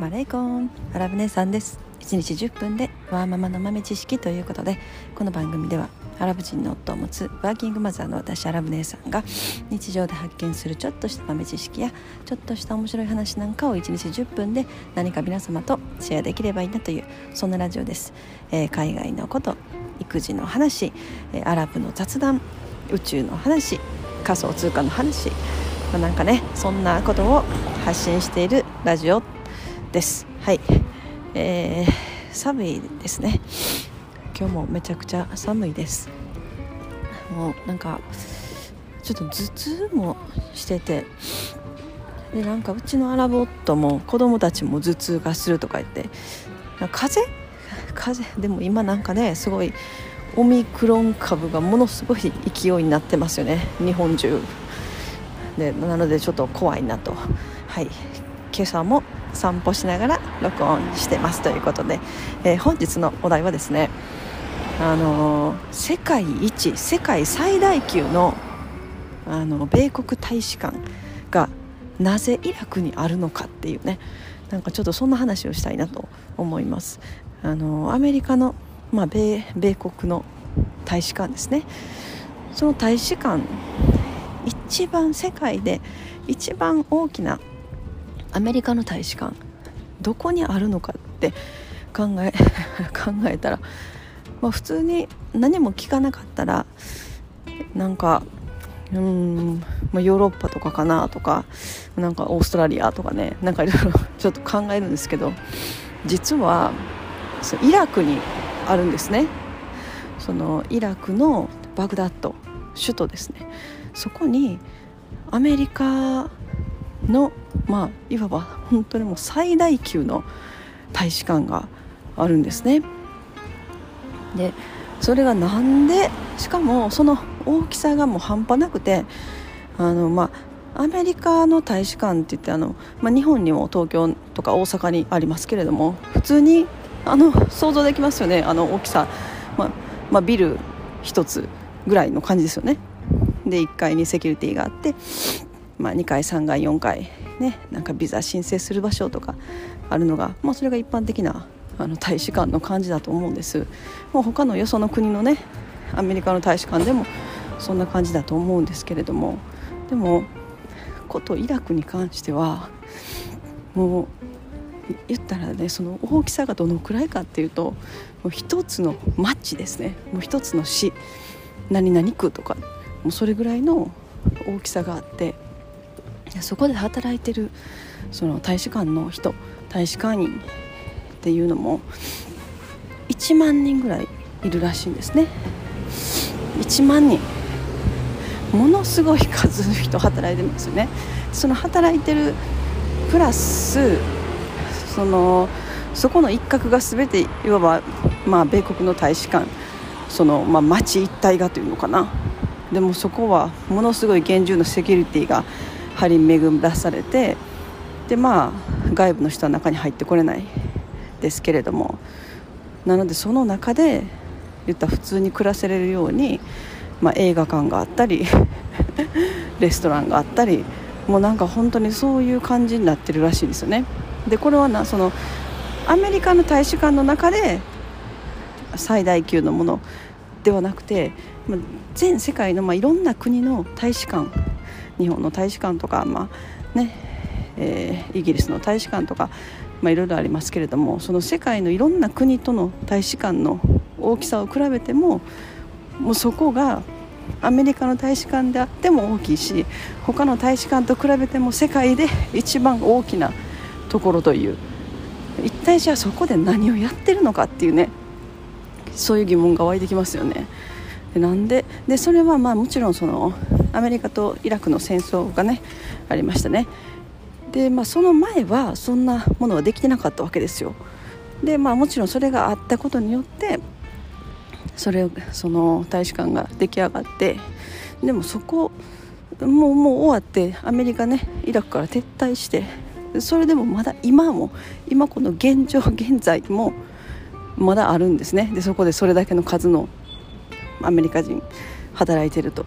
マレイコンアラブ姉さんです。1日10分でワーママの豆知識ということでこの番組ではアラブ人の夫を持つワーキングマザーの私アラブ姉さんが日常で発見するちょっとした豆知識やちょっとした面白い話なんかを1日10分で何か皆様とシェアできればいいなというそんなラジオです、えー、海外のこと育児の話、えー、アラブの雑談宇宙の話仮想通貨の話、まあ、なんかねそんなことを発信しているラジオです。はい、えー、寒いですね。今日もめちゃくちゃ寒いです。もうなんかちょっと頭痛もしてて。でなんかうちのアラボットも子供たちも頭痛がするとか言って。風風でも今なんかねすごいオミクロン株がものすごい勢いになってますよね。日本中。でなのでちょっと怖いなと。はい。今朝も散歩しながら録音してますということで、えー、本日のお題はですねあのー、世界一世界最大級のあの米国大使館がなぜイラクにあるのかっていうねなんかちょっとそんな話をしたいなと思います。あのアメリカの、まあ、米米国の大使館ですね。その大使館一番世界で一番大きなアメリカの大使館どこにあるのかって考え 考えたら、まあ、普通に何も聞かなかったらなんかうん、まあ、ヨーロッパとかかなとかなんかオーストラリアとかねなんかいろいろ ちょっと考えるんですけど実はイラクにあるんですね。そのイラクのバグダッド首都ですね。そこにアメリカのまあいわば本当にもう最大級の大使館があるんですね。でそれがなんでしかもその大きさがもう半端なくてあのまあアメリカの大使館って言ってあの、まあ、日本にも東京とか大阪にありますけれども普通にあの想像できますよねあの大きさ、まあまあ、ビル1つぐらいの感じですよね。で1階にセキュリティがあって。まあ、2階3階4階ねなんかビザ申請する場所とかあるのが、まあ、それが一般的なあの大使館の感じだと思うんです。もう他のよその国のねアメリカの大使館でもそんな感じだと思うんですけれども。でもことイラクに関してはもう言ったらねその大きさがどのくらいかっていうともう一つの町ですね。もう一つの市。何々区とか。もうそれぐらいの大きさがあって。そこで働いてるその大使館の人大使館員っていうのも1万人ぐらいいるらしいんですね。1万人。ものすごい数の人働いてますよね。その働いてるプラスそのそこの一角が全ていわば、まあ、米国の大使館その、まあ、町一帯がというのかな。でもそこはものすごい厳重なセキュリティが張り巡らされてでまあ外部の人は中に入ってこれないですけれどもなのでその中で言った普通に暮らせれるように、まあ、映画館があったり レストランがあったりもうなんか本当にそういう感じになってるらしいんですよね。でこれはなそのアメリカの大使館の中で最大級のものではなくて全世界のまあいろんな国の大使館日本の大使館とか、まあねえー、イギリスの大使館とか、まあ、いろいろありますけれどもその世界のいろんな国との大使館の大きさを比べてももうそこがアメリカの大使館であっても大きいし他の大使館と比べても世界で一番大きなところという一体じゃあそこで何をやってるのかっていうねそういう疑問が湧いてきますよね。でなんででそれはまあもちろんそのアメリカとイラクの戦争がねありましたね。で、まあ、その前はそんなものはできてなかったわけですよ。でまあもちろんそれがあったことによってそれその大使館が出来上がってでもそこもうもう終わってアメリカねイラクから撤退してそれでもまだ今も今この現状現在もまだあるんですね。でそこでそれだけの数のアメリカ人働いてると。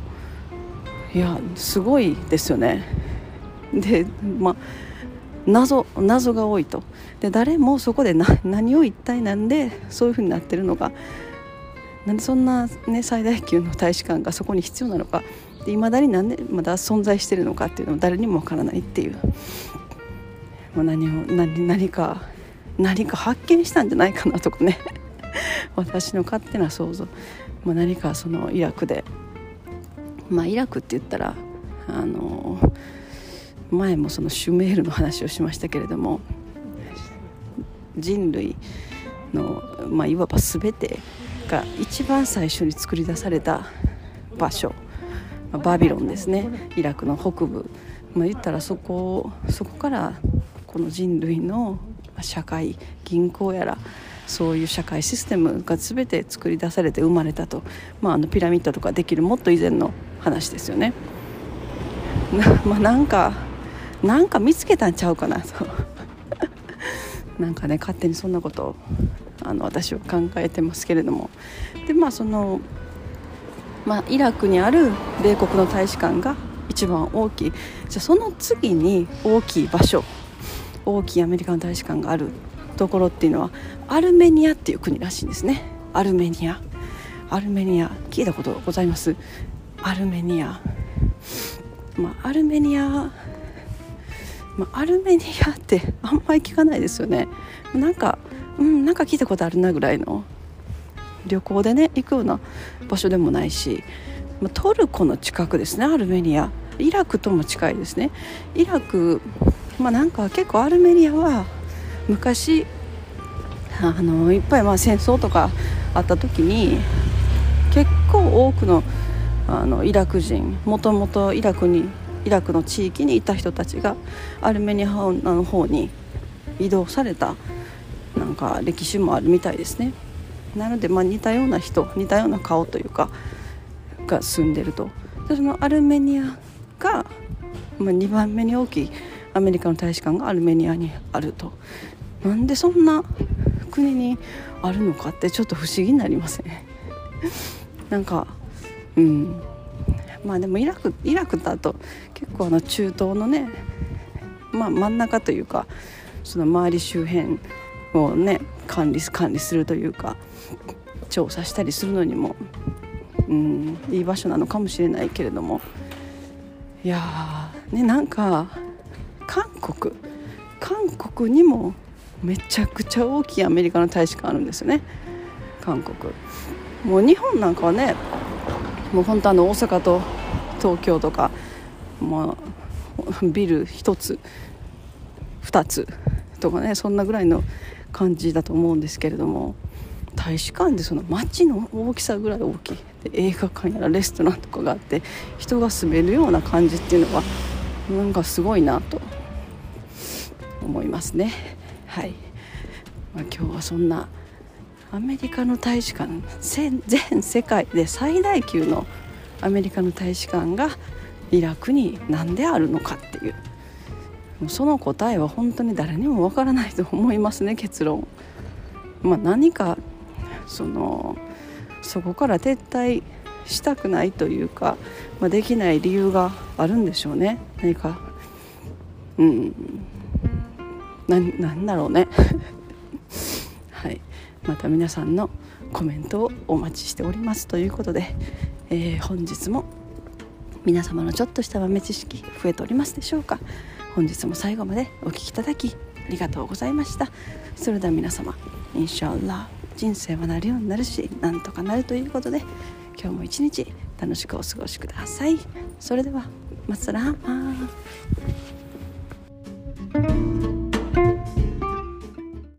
いやすごいですよね。でまあ謎謎が多いと。で誰もそこで何を一体なんでそういうふうになってるのか。なんでそんな、ね、最大級の大使館がそこに必要なのか。いまだになんでまだ存在してるのかっていうのは誰にもわからないっていう。もう何を何何か何か発見したんじゃないかなとかね。私の勝手な想像、まあ、何かそのイラクでまあイラクって言ったらあの前もそのシュメールの話をしましたけれども人類の、まあ、いわば全てが一番最初に作り出された場所バビロンですね。イラクの北部、まあ、言ったらそこそこからこの人類の社会銀行やらそういう社会システムが全て作り出されて生まれたと、まあ、あのピラミッドとかできるもっと以前の話ですよね。な まあ、なんかなんか見つけたんちゃうかな。と なんかね勝手にそんなことをあの私は考えてますけれども。でまあその、まあ、イラクにある米国の大使館が一番大きい。じゃあその次に大きい場所大きいアメリカの大使館があるところっていうのはアルメニアっていう国らしいんですね。アルメニア。アルメニア。聞いたことございます？アルメニア。まあアルメニアまあ、アルメニアって あんまり聞かないですよね。なんかうんなんか聞いたことあるなぐらいの。旅行でね行くような場所でもないし、まあ、トルコの近くですねアルメニア。イラクとも近いですね。イラクまあなんか結構アルメニアは昔あのいっぱいまあ戦争とかあった時に結構多くのあのイラク人もともとイラクにイラクの地域にいた人たちがアルメニアの方に移動されたなんか歴史もあるみたいですね。なのでまあ似たような人似たような顔というかが住んでると。でそのアルメニアが、まあ、2番目に大きいアメリカの大使館がアルメニアにあると。なんでそんな国にあるのかってちょっと不思議になりますね なんかうん。まあでもイラクイラクだと結構あの中東のね、まあ、真ん中というかその周り周辺をね管理管理するというか調査したりするのにも、うん、いい場所なのかもしれないけれども。いやーねなんか韓国韓国にもめちゃくちゃ大きいアメリカの大使館あるんですよね。韓国。もう日本なんかはねもう本当あの大阪と東京とかもうビル1つ2つとかねそんなぐらいの感じだと思うんですけれども大使館でその街の大きさぐらい大きいで映画館やらレストランとかがあって人が住めるような感じっていうのはなんかすごいなと思いますね。はい、まあ、今日はそんなアメリカの大使館全世界で最大級のアメリカの大使館がイラクに何であるのかっていう。その答えは本当に誰にもわからないと思いますね結論。まあ、何かそのそこから撤退したくないというか、まあ、できない理由があるんでしょうね。何かうん。なんだろうね。また皆さんのコメントをお待ちしておりますということで、えー、本日も皆様のちょっとした豆知識増えておりますでしょうか。本日も最後までお聴きいただきありがとうございました。それでは皆様インシャアラ人生はなるようになるしなんとかなるということで今日も一日楽しくお過ごしください。それではマスラーマー